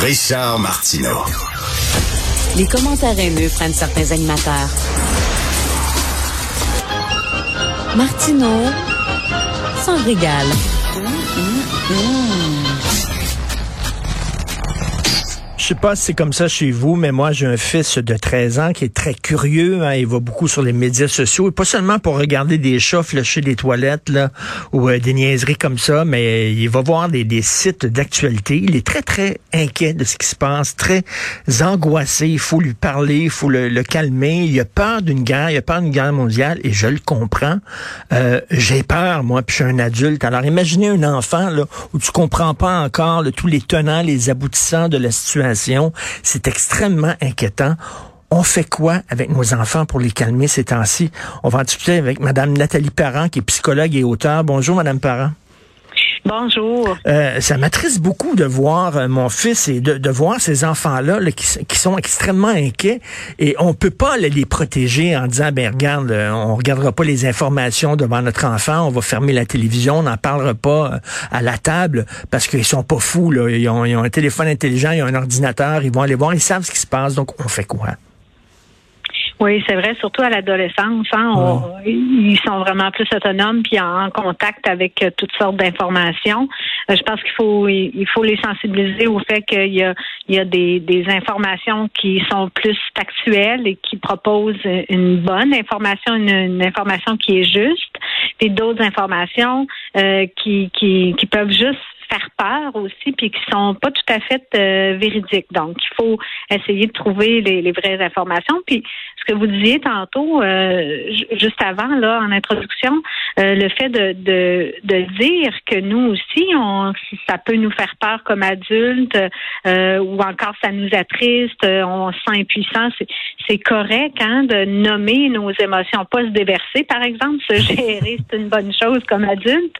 Richard Martineau. Les commentaires haineux prennent certains animateurs. Martineau s'en régale. Je sais pas si c'est comme ça chez vous, mais moi, j'ai un fils de 13 ans qui est très curieux. Hein, il va beaucoup sur les médias sociaux, et pas seulement pour regarder des chats flusher des toilettes là, ou euh, des niaiseries comme ça, mais il va voir des, sites d'actualité. Il est très, très inquiet de ce qui se passe, très angoissé. Il faut lui parler, il faut le, le calmer. Il a peur d'une guerre, il a peur d'une guerre mondiale, et je le comprends. Euh, j'ai peur, moi, puis je suis un adulte. Alors, imaginez un enfant là, où tu comprends pas encore là, tous les tenants, les aboutissants de la situation c'est extrêmement inquiétant. On fait quoi avec nos enfants pour les calmer ces temps-ci? On va en discuter avec Mme Nathalie Parent, qui est psychologue et auteur. Bonjour, Mme Parent. Bonjour. Euh, ça m'attriste beaucoup de voir euh, mon fils et de, voir ces enfants-là qui, qui, sont extrêmement inquiets et on peut pas les protéger en disant ben regarde, euh, on regardera pas les informations devant notre enfant, on va fermer la télévision, on n'en parlera pas euh, à la table parce qu'ils sont pas fous là, ils ont un téléphone intelligent, ils ont un ordinateur, ils vont aller voir, ils savent ce qui se passe, donc on fait quoi? Oui, c'est vrai, surtout à l'adolescence. Hein, Ils sont vraiment plus autonomes puis en contact avec euh, toutes sortes d'informations. Euh, je pense qu'il faut il faut les sensibiliser au fait qu'il y a il y a des, des informations qui sont plus factuelles et qui proposent une bonne information, une, information qui est juste, et d'autres informations euh, qui, qui qui peuvent juste faire peur aussi, puis qui sont pas tout à fait euh, véridiques. Donc, il faut essayer de trouver les, les, vraies informations. Puis, ce que vous disiez tantôt, euh, juste avant, là, en introduction, euh, le fait de, de, de, dire que nous aussi, on, ça peut nous faire peur comme adultes, ou encore ça nous attriste, on se sent impuissant, c'est correct hein, de nommer nos émotions, pas se déverser, par exemple, se gérer, c'est une bonne chose comme adulte.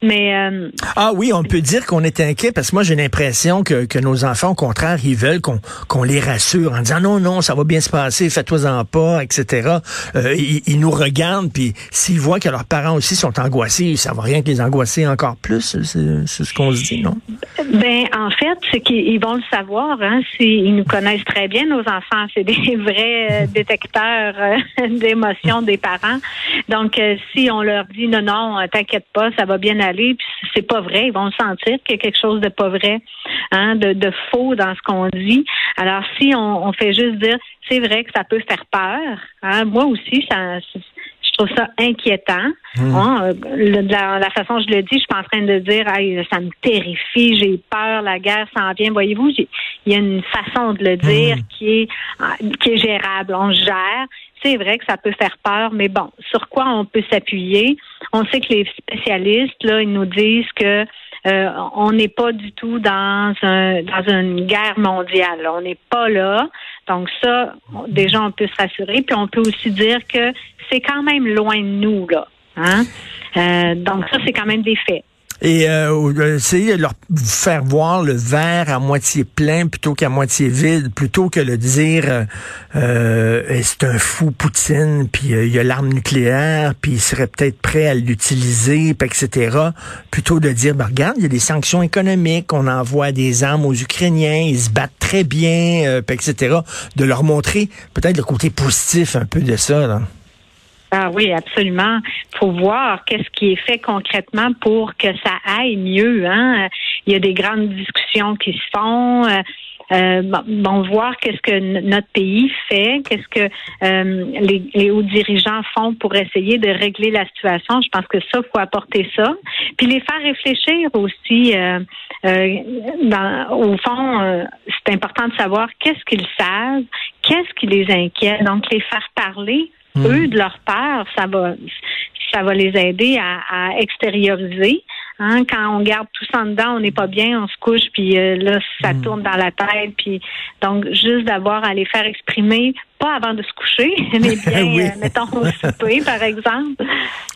Mais euh, ah oui, on peut dire qu'on est inquiet parce que moi j'ai l'impression que, que nos enfants, au contraire, ils veulent qu'on qu'on les rassure en disant non non, ça va bien se passer, fais-toi-en pas, etc. Euh, ils, nous regardent puis s'ils voient que leurs parents aussi sont angoissés, ça va rien que les angoisser encore plus. C'est ce qu'on se dit, non? Ben en fait, c'est qu'ils vont le savoir. Hein, ils nous connaissent très bien nos enfants. C'est des vrais euh, détecteurs d'émotions des parents. Donc si on leur dit non non, t'inquiète pas, ça va bien aller puis c'est pas vrai, ils vont sentir qu'il y a quelque chose de pas vrai, hein, de, faux dans ce qu'on dit. Alors si on, fait juste dire, c'est vrai que ça peut faire peur. Hein, moi aussi, ça, trouve ça inquiétant. Mmh. Hein, la, la, façon dont je le dis, je suis pas en train de dire, ça me terrifie, j'ai peur, la guerre s'en vient. Voyez-vous, il y a une façon de le dire mmh. qui est qui est gérable. On gère c'est vrai que ça peut faire peur, mais bon, sur quoi on peut s'appuyer? On sait que les spécialistes, là, ils nous disent que euh, on n'est pas du tout dans un dans une guerre mondiale. On n'est pas là. Donc ça, déjà, on peut se rassurer. Puis on peut aussi dire que c'est quand même loin de nous, là. Hein? Euh, donc ça, c'est quand même des faits et euh, essayer de leur faire voir le verre à moitié plein plutôt qu'à moitié vide, plutôt que de dire euh, euh c'est un fou Poutine, puis euh, il y a l'arme nucléaire, puis il serait peut-être prêt à l'utiliser, etc. Plutôt de dire, ben, regarde, il y a des sanctions économiques, on envoie des armes aux Ukrainiens, ils se battent très bien, euh, etc. De leur montrer peut-être le côté positif un peu de ça. Là. Ah oui, absolument. Faut voir qu'est-ce qui est fait concrètement pour que ça aille mieux. Hein? Il y a des grandes discussions qui se font. Euh, euh bon, voir qu'est-ce que notre pays fait, qu'est-ce que euh, les, les, hauts dirigeants font pour essayer de régler la situation. Je pense que ça, faut apporter ça, puis les faire réfléchir aussi. Euh, dans, au fond, c'est important de savoir qu'est-ce qu'ils savent, qu'est-ce qui les inquiète. Donc, les faire parler Hmm. eux, de leur part, ça va, ça va les aider à, extérioriser. Hein, quand on garde tout ça en dedans, on n'est pas bien, on se couche, puis euh, là, ça hmm. tourne dans la tête. Puis donc, juste d'avoir à les faire exprimer pas avant de se coucher, mais bien, euh, mettons, au souper, par exemple.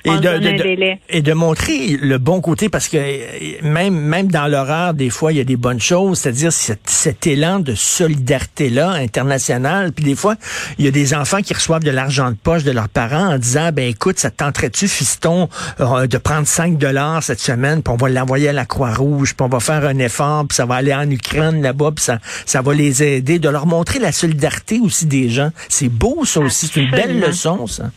Et de, et de montrer le bon côté, parce que euh, même, même dans l'horreur, des fois, il y a des bonnes choses, c'est-à-dire cet, cet élan de solidarité-là internationale. Puis des fois, il y a des enfants qui reçoivent de l'argent de poche de leurs parents en disant, ben écoute, ça tenterait-tu, fiston, euh, de prendre 5 dollars cette semaine, puis on va l'envoyer à la Croix-Rouge, puis on va faire un effort, puis ça va aller en Ukraine là-bas, puis ça, ça va les aider, de leur montrer la solidarité aussi des gens. C'est beau, ça aussi. C'est une belle leçon, ça.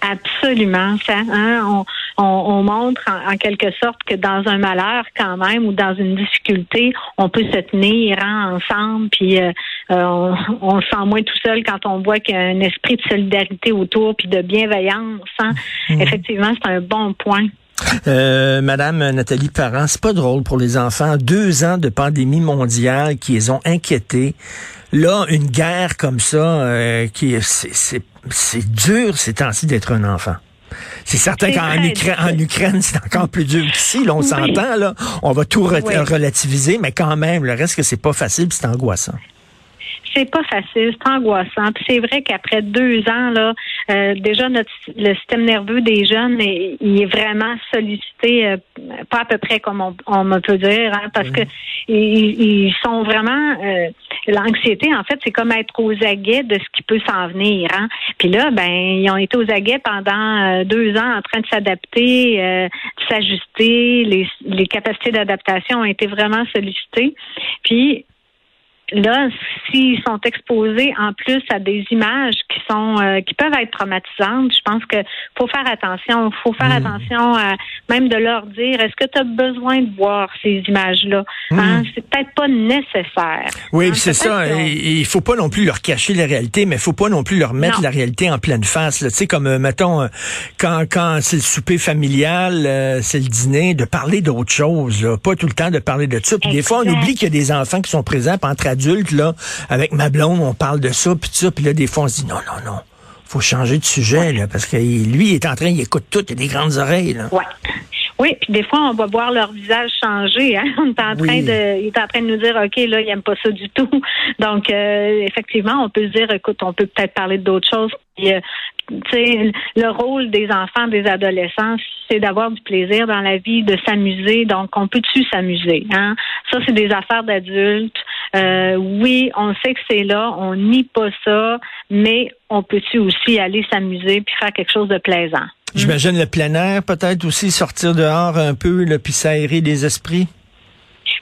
Absolument. Ça, hein, on, montre en, quelque sorte que dans un malheur quand même ou dans une difficulté, on peut se tenir hein, ensemble, puis euh, euh, on, se sent moins tout seul quand on voit qu'il y a un esprit de solidarité autour, puis de bienveillance. Hein? Mm. Effectivement, c'est un bon point. Euh, Madame Nathalie Parent, c'est pas drôle pour les enfants. Deux ans de pandémie mondiale qui les ont inquiétés. Là, une guerre comme ça, euh, qui c'est dur ces temps-ci d'être un enfant. C'est certain qu'en Ukraine, c'est encore plus dur qu'ici. Là, on s'entend, là. On va tout relativiser, mais quand même, le reste que c'est pas facile, c'est angoissant c'est pas facile, c'est angoissant. Puis c'est vrai qu'après deux ans, là, euh, déjà notre le système nerveux des jeunes, il est vraiment sollicité, euh, pas à peu près comme on, on peut dire, hein, parce que ils, sont vraiment euh, l'anxiété. En fait, c'est comme être aux aguets de ce qui peut s'en venir. Hein. Puis là, ben, ils ont été aux aguets pendant deux ans en train de s'adapter, de s'ajuster. Les, les capacités d'adaptation ont été vraiment sollicitées. Puis là, s'ils sont exposés en plus à des images qui sont euh, qui peuvent être traumatisantes, je pense que faut faire attention. faut faire hmm. attention à même de leur dire est-ce que tu as besoin de voir ces images-là? Hein? Hmm. C'est peut-être pas nécessaire. Oui, hein, c'est ça. Il faut pas non plus leur cacher la réalité, mais il faut pas non plus leur mettre la réalité en pleine face. Tu sais, comme euh, mettons, euh, quand, quand c'est le souper familial, c'est le dîner, de parler d'autre chose, pas tout le temps de parler de ça. Puis des fois, on oublie qu'il y a des enfants qui sont présents entre adulte, là, avec ma blonde, on parle de ça, puis ça, puis là, des fois, on se dit, non, non, non, faut changer de sujet, là, parce que lui, il est en train, il écoute tout, il a des grandes oreilles, là. Ouais. Oui, puis des fois, on va voir leur visage changer. Hein? On est en train de, il est en train de nous dire, ok, là, il aime pas ça du tout. Donc, euh, effectivement, on peut se dire, écoute, on peut peut-être parler d'autres choses. Puis, euh, le rôle des enfants, des adolescents, c'est d'avoir du plaisir dans la vie, de s'amuser. Donc, on peut-tu s'amuser hein? Ça, c'est des affaires d'adultes. Euh, oui, on sait que c'est là, on nie pas ça, mais on peut-tu aussi aller s'amuser puis faire quelque chose de plaisant? J'imagine le plein air, peut-être aussi sortir dehors un peu, le puis s'aérer les esprits.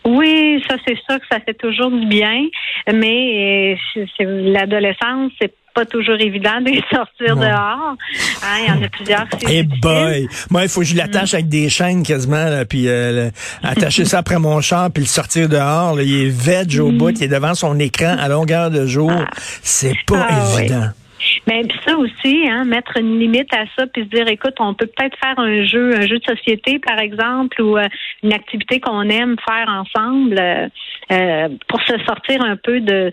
Oui, ça c'est ça que ça fait toujours du bien, mais euh, l'adolescence, c'est pas toujours évident de sortir dehors. Hein, il y en a plusieurs. Eh boy! Moi, il faut que je l'attache avec des chaînes quasiment, puis euh, attacher ça après mon char, puis le sortir dehors. il est veg au mm. bout, il est devant son écran à longueur de jour. Ah. C'est pas ah, évident. Mais ça aussi, hein, mettre une limite à ça, puis se dire, écoute, on peut peut-être faire un jeu, un jeu de société, par exemple, ou euh, une activité qu'on aime faire ensemble euh, euh, pour se sortir un peu de,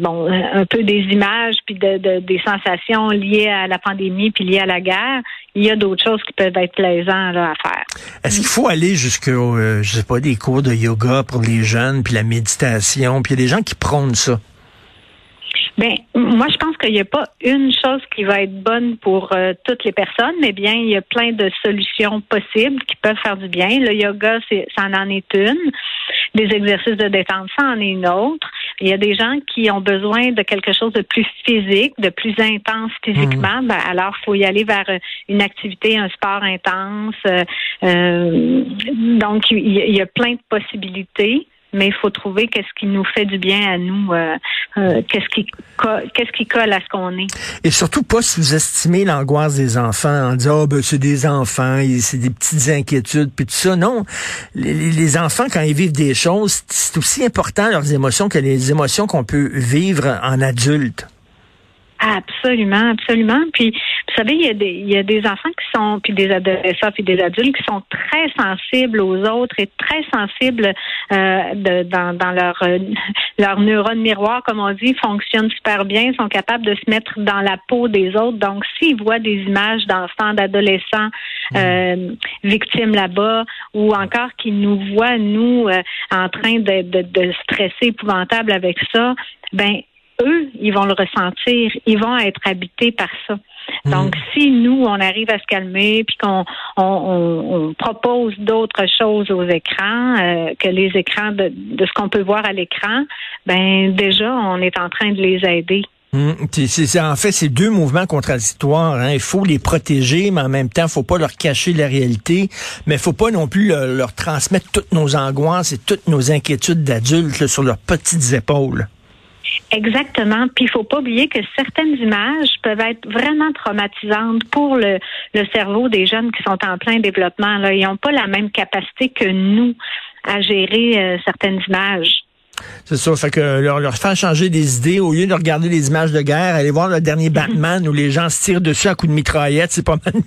bon, un peu des images puis de, de, des sensations liées à la pandémie puis liées à la guerre. Il y a d'autres choses qui peuvent être plaisantes à faire. Est-ce qu'il faut aller jusqu'au, je sais pas, des cours de yoga pour les jeunes, puis la méditation, puis il y a des gens qui prônent ça? Ben, moi, je pense qu'il n'y a pas une chose qui va être bonne pour euh, toutes les personnes, mais bien, il y a plein de solutions possibles qui peuvent faire du bien. Le yoga, c'est, ça en est une. Des exercices de détente, ça en est une autre. Il y a des gens qui ont besoin de quelque chose de plus physique, de plus intense physiquement. Mhm. Ben, alors, il faut y aller vers une activité, un sport intense. Euh, donc, il y a plein de possibilités mais il faut trouver qu'est-ce qui nous fait du bien à nous, euh, euh, qu'est-ce qui qu'est-ce qui colle à ce qu'on est. Et surtout pas sous-estimer l'angoisse des enfants en disant oh, ben c'est des enfants, c'est des petites inquiétudes puis tout ça. Non, les, les enfants quand ils vivent des choses, c'est aussi important leurs émotions que les émotions qu'on peut vivre en adulte. Absolument, absolument. Puis, savez, il y a des, il y a des enfants qui sont, puis des adolescents, puis des adultes qui sont très sensibles aux autres et très sensibles euh, de, dans, dans leur euh, leur neurone miroir, comme on dit, fonctionnent super bien, sont capables de se mettre dans la peau des autres. Donc, s'ils voient des images d'enfants, d'adolescents mmh. euh, victimes là-bas, ou encore qu'ils nous voient nous euh, en train de, de, de stresser épouvantable avec ça, ben eux, ils vont le ressentir, ils vont être habités par ça. Donc, si nous, on arrive à se calmer, puis qu'on on, on, propose d'autres choses aux écrans euh, que les écrans de, de ce qu'on peut voir à l'écran, ben déjà, on est en train de les aider. C'est, en fait, c'est deux mouvements contradictoires. Hein. Il faut les protéger, mais en même temps, il faut pas leur cacher la réalité. Mais il faut pas non plus leur, leur, transmettre toutes nos angoisses et toutes nos inquiétudes d'adultes sur leurs petites épaules. Exactement. Puis il faut pas oublier que certaines images peuvent être vraiment traumatisantes pour le, cerveau des jeunes qui sont en plein développement. Là. Ils n'ont pas la même capacité que nous à gérer euh, certaines images. C'est ça, fait que leur, leur faire changer des idées au lieu de regarder les images de guerre, aller voir le dernier Batman où les gens se tirent dessus à coups de mitraillette, c'est pas mal.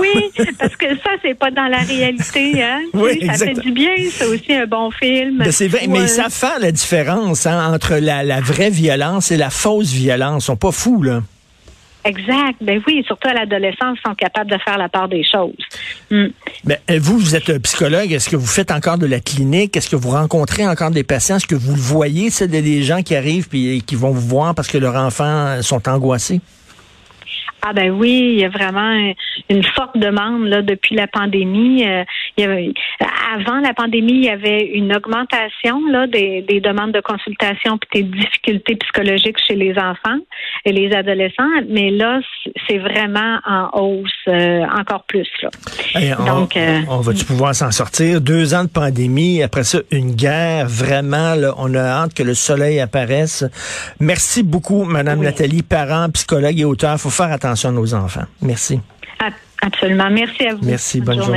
oui, parce que ça c'est pas dans la réalité, hein. Oui, ça fait du bien, c'est aussi un bon film. Ben, c'est vrai, mais ça fait la différence hein, entre la, la vraie violence et la fausse violence. Ils sont pas fous là. Exact. Ben oui, surtout à l'adolescence, ils sont capables de faire la part des choses. Mm. Vous, vous êtes psychologue. Est-ce que vous faites encore de la clinique? Est-ce que vous rencontrez encore des patients? Est-ce que vous le voyez, c'est des gens qui arrivent et qui vont vous voir parce que leurs enfants sont angoissés? Ah ben oui, il y a vraiment une forte demande là depuis la pandémie. Euh, il y avait, avant la pandémie, il y avait une augmentation là des, des demandes de consultation et des difficultés psychologiques chez les enfants et les adolescents, mais là c'est vraiment en hausse euh, encore plus là. on, Donc, euh, on va-tu pouvoir s'en sortir? Deux ans de pandémie, après ça une guerre, vraiment là, on a hâte que le soleil apparaisse. Merci beaucoup, Madame Nathalie, parent, psychologue et auteur. Faut faire attention à nos enfants. Merci. Absolument. Merci à vous. Merci. Bonne, journée.